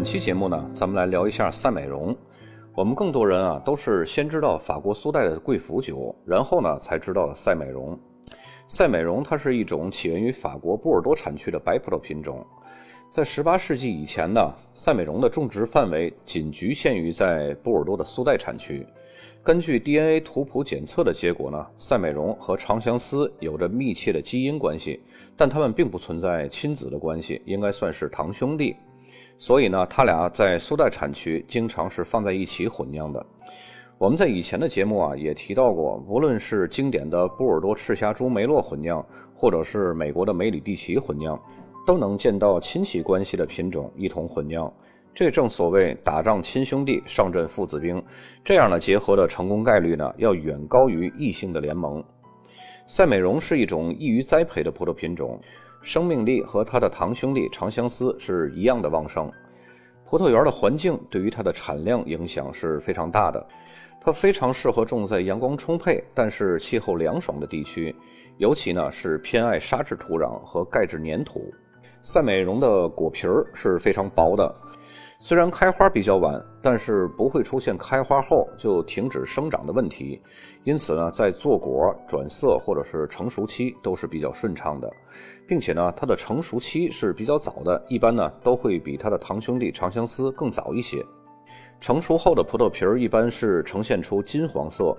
本期节目呢，咱们来聊一下赛美容。我们更多人啊，都是先知道法国苏代的贵腐酒，然后呢才知道了赛美容。赛美容它是一种起源于法国波尔多产区的白葡萄品种。在18世纪以前呢，赛美容的种植范围仅局限于在波尔多的苏代产区。根据 DNA 图谱检测的结果呢，赛美容和长相思有着密切的基因关系，但它们并不存在亲子的关系，应该算是堂兄弟。所以呢，它俩在苏代产区经常是放在一起混酿的。我们在以前的节目啊也提到过，无论是经典的波尔多赤霞珠梅洛混酿，或者是美国的梅里蒂奇混酿，都能见到亲戚关系的品种一同混酿。这正所谓打仗亲兄弟，上阵父子兵，这样的结合的成功概率呢，要远高于异性的联盟。赛美容是一种易于栽培的葡萄品种。生命力和它的堂兄弟长相思是一样的旺盛。葡萄园的环境对于它的产量影响是非常大的。它非常适合种在阳光充沛但是气候凉爽的地区，尤其呢是偏爱沙质土壤和钙质粘土。赛美容的果皮儿是非常薄的。虽然开花比较晚，但是不会出现开花后就停止生长的问题，因此呢，在坐果、转色或者是成熟期都是比较顺畅的，并且呢，它的成熟期是比较早的，一般呢都会比它的堂兄弟长相思更早一些。成熟后的葡萄皮儿一般是呈现出金黄色，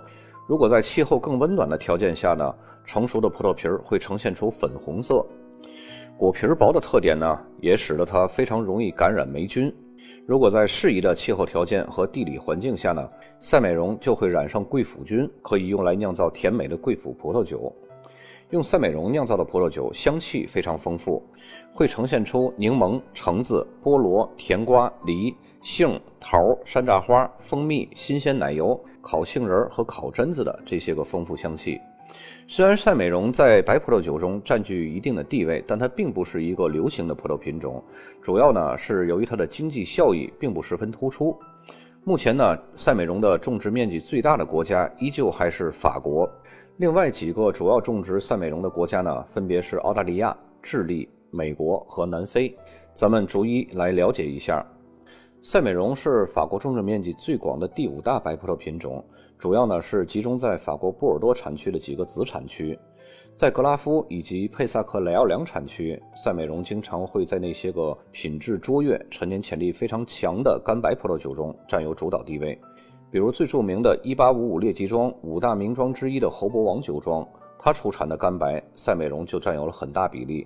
如果在气候更温暖的条件下呢，成熟的葡萄皮儿会呈现出粉红色。果皮儿薄的特点呢，也使得它非常容易感染霉菌。如果在适宜的气候条件和地理环境下呢，赛美容就会染上贵腐菌，可以用来酿造甜美的贵腐葡萄酒。用赛美容酿造的葡萄酒香气非常丰富，会呈现出柠檬、橙子、菠萝、甜瓜、梨、杏、桃、山楂花、蜂蜜、新鲜奶油、烤杏仁和烤榛子的这些个丰富香气。虽然赛美容在白葡萄酒中占据一定的地位，但它并不是一个流行的葡萄品种。主要呢是由于它的经济效益并不十分突出。目前呢，赛美容的种植面积最大的国家依旧还是法国。另外几个主要种植赛美容的国家呢，分别是澳大利亚、智利、美国和南非。咱们逐一来了解一下。赛美容是法国种植面积最广的第五大白葡萄品种，主要呢是集中在法国波尔多产区的几个子产区，在格拉夫以及佩萨克雷奥良产区，赛美容经常会在那些个品质卓越、陈年潜力非常强的干白葡萄酒中占有主导地位。比如最著名的1855列级庄五大名庄之一的侯伯王酒庄，它出产的干白赛美容就占有了很大比例。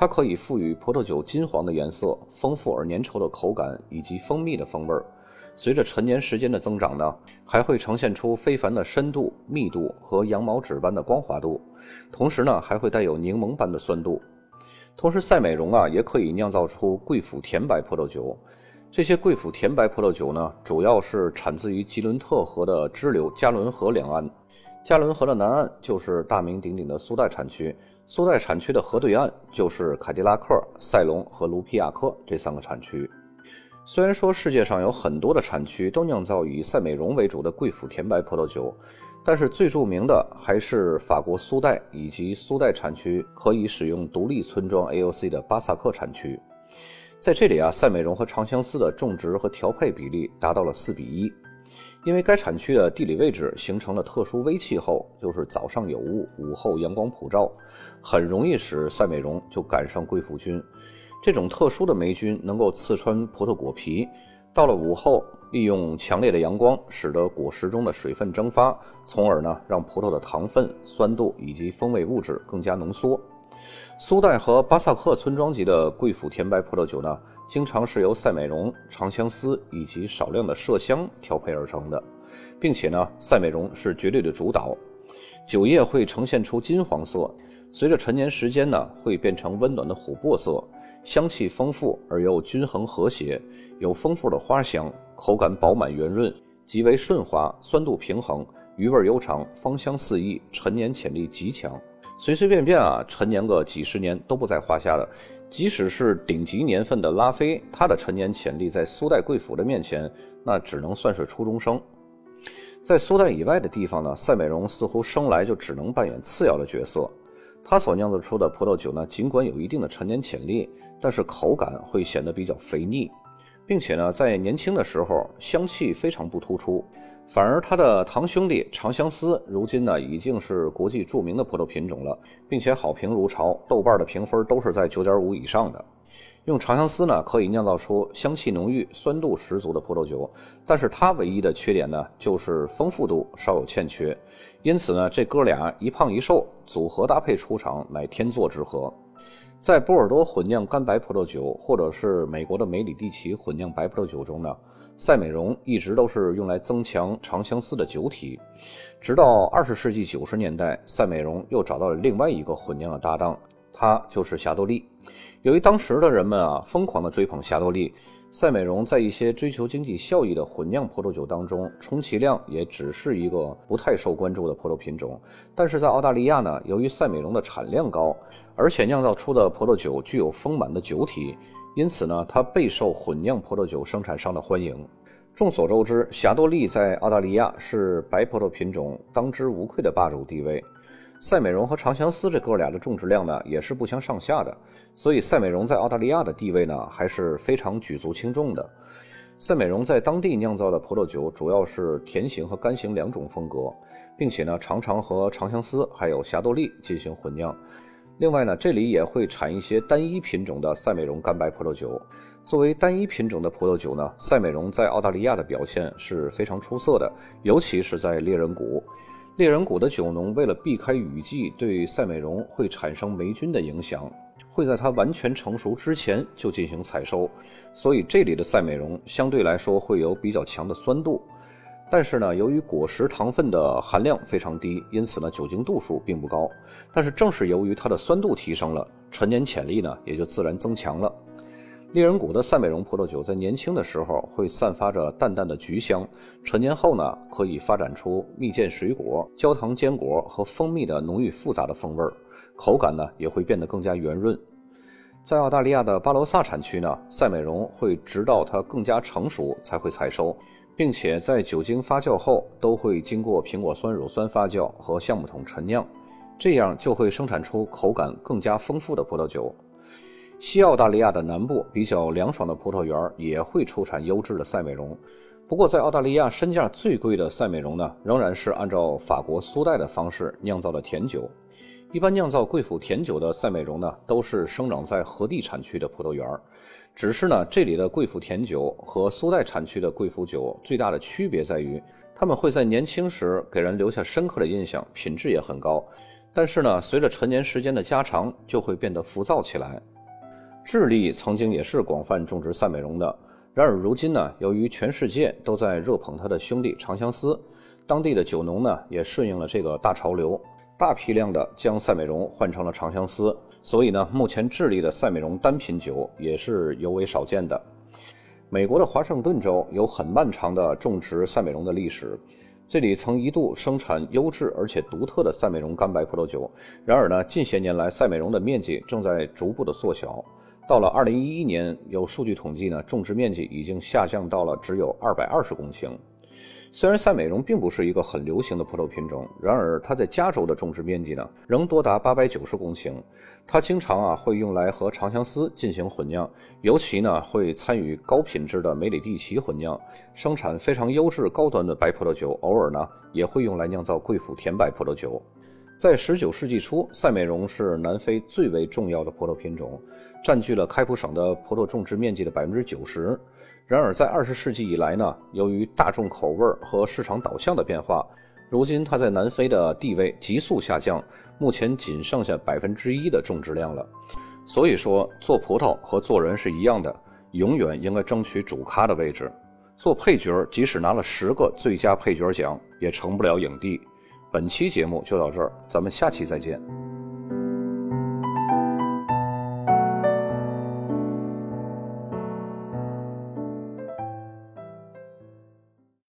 它可以赋予葡萄酒金黄的颜色、丰富而粘稠的口感以及蜂蜜的风味儿。随着陈年时间的增长呢，还会呈现出非凡的深度、密度和羊毛纸般的光滑度，同时呢，还会带有柠檬般的酸度。同时，赛美容啊，也可以酿造出贵腐甜白葡萄酒。这些贵腐甜白葡萄酒呢，主要是产自于吉伦特河的支流加伦河两岸。加伦河的南岸就是大名鼎鼎的苏代产区。苏代产区的河对岸就是凯迪拉克、塞隆和卢皮亚克这三个产区。虽然说世界上有很多的产区都酿造以赛美容为主的贵腐甜白葡萄酒，但是最著名的还是法国苏代以及苏代产区可以使用独立村庄 AOC 的巴萨克产区。在这里啊，赛美容和长相思的种植和调配比例达到了四比一。因为该产区的地理位置形成了特殊微气候，就是早上有雾，午后阳光普照，很容易使赛美容就赶上贵腐菌。这种特殊的霉菌能够刺穿葡萄果皮，到了午后，利用强烈的阳光，使得果实中的水分蒸发，从而呢让葡萄的糖分、酸度以及风味物质更加浓缩。苏代和巴萨克村庄级的贵腐甜白葡萄酒呢？经常是由赛美容、长相思以及少量的麝香调配而成的，并且呢，赛美容是绝对的主导。酒液会呈现出金黄色，随着陈年时间呢，会变成温暖的琥珀色，香气丰富而又均衡和谐，有丰富的花香，口感饱满圆润，极为顺滑，酸度平衡，余味悠长，芳香四溢，陈年潜力极强。随随便便啊，陈年个几十年都不在话下的。即使是顶级年份的拉菲，它的陈年潜力在苏代贵腐的面前，那只能算是初中生。在苏代以外的地方呢，赛美容似乎生来就只能扮演次要的角色。它所酿造出的葡萄酒呢，尽管有一定的陈年潜力，但是口感会显得比较肥腻。并且呢，在年轻的时候香气非常不突出，反而它的堂兄弟长相思，如今呢已经是国际著名的葡萄品种了，并且好评如潮，豆瓣的评分都是在九点五以上的。用长相思呢，可以酿造出香气浓郁、酸度十足的葡萄酒，但是它唯一的缺点呢，就是丰富度稍有欠缺。因此呢，这哥俩一胖一瘦组合搭配出场，乃天作之合。在波尔多混酿干白葡萄酒，或者是美国的梅里蒂奇混酿白葡萄酒中呢，赛美容一直都是用来增强长相思的酒体。直到二十世纪九十年代，赛美容又找到了另外一个混酿的搭档，他就是霞多丽。由于当时的人们啊疯狂的追捧霞多丽，赛美容在一些追求经济效益的混酿葡萄酒当中，充其量也只是一个不太受关注的葡萄品种。但是在澳大利亚呢，由于赛美容的产量高，而且酿造出的葡萄酒具有丰满的酒体，因此呢，它备受混酿葡萄酒生产商的欢迎。众所周知，霞多丽在澳大利亚是白葡萄品种当之无愧的霸主地位。赛美容和长相思这哥俩的种植量呢，也是不相上下的，所以赛美容在澳大利亚的地位呢，还是非常举足轻重的。赛美容在当地酿造的葡萄酒主要是甜型和干型两种风格，并且呢，常常和长相思还有霞多丽进行混酿。另外呢，这里也会产一些单一品种的赛美容干白葡萄酒。作为单一品种的葡萄酒呢，赛美容在澳大利亚的表现是非常出色的，尤其是在猎人谷。猎人谷的酒农为了避开雨季对赛美容会产生霉菌的影响，会在它完全成熟之前就进行采收，所以这里的赛美容相对来说会有比较强的酸度。但是呢，由于果实糖分的含量非常低，因此呢酒精度数并不高。但是正是由于它的酸度提升了，陈年潜力呢也就自然增强了。猎人谷的赛美容葡萄酒在年轻的时候会散发着淡淡的橘香，陈年后呢可以发展出蜜饯水果、焦糖坚果和蜂蜜的浓郁复杂的风味儿，口感呢也会变得更加圆润。在澳大利亚的巴罗萨产区呢，赛美容会直到它更加成熟才会采收。并且在酒精发酵后，都会经过苹果酸乳酸发酵和橡木桶陈酿，这样就会生产出口感更加丰富的葡萄酒。西澳大利亚的南部比较凉爽的葡萄园也会出产优质的赛美容。不过，在澳大利亚身价最贵的赛美容呢，仍然是按照法国苏代的方式酿造的甜酒。一般酿造贵腐甜酒的赛美容呢，都是生长在河地产区的葡萄园。只是呢，这里的贵腐甜酒和苏代产区的贵腐酒最大的区别在于，它们会在年轻时给人留下深刻的印象，品质也很高。但是呢，随着陈年时间的加长，就会变得浮躁起来。智利曾经也是广泛种植赛美容的，然而如今呢，由于全世界都在热捧它的兄弟长相思，当地的酒农呢也顺应了这个大潮流，大批量的将赛美容换成了长相思。所以呢，目前智利的赛美容单品酒也是尤为少见的。美国的华盛顿州有很漫长的种植赛美容的历史，这里曾一度生产优质而且独特的赛美容干白葡萄酒。然而呢，近些年来赛美容的面积正在逐步的缩小，到了2011年，有数据统计呢，种植面积已经下降到了只有220公顷。虽然赛美容并不是一个很流行的葡萄品种，然而它在加州的种植面积呢，仍多达八百九十公顷。它经常啊会用来和长相思进行混酿，尤其呢会参与高品质的梅里蒂奇混酿，生产非常优质高端的白葡萄酒。偶尔呢也会用来酿造贵腐甜白葡萄酒。在十九世纪初，赛美容是南非最为重要的葡萄品种，占据了开普省的葡萄种植面积的百分之九十。然而，在二十世纪以来呢，由于大众口味和市场导向的变化，如今它在南非的地位急速下降，目前仅剩下百分之一的种植量了。所以说，做葡萄和做人是一样的，永远应该争取主咖的位置。做配角，即使拿了十个最佳配角奖，也成不了影帝。本期节目就到这儿，咱们下期再见。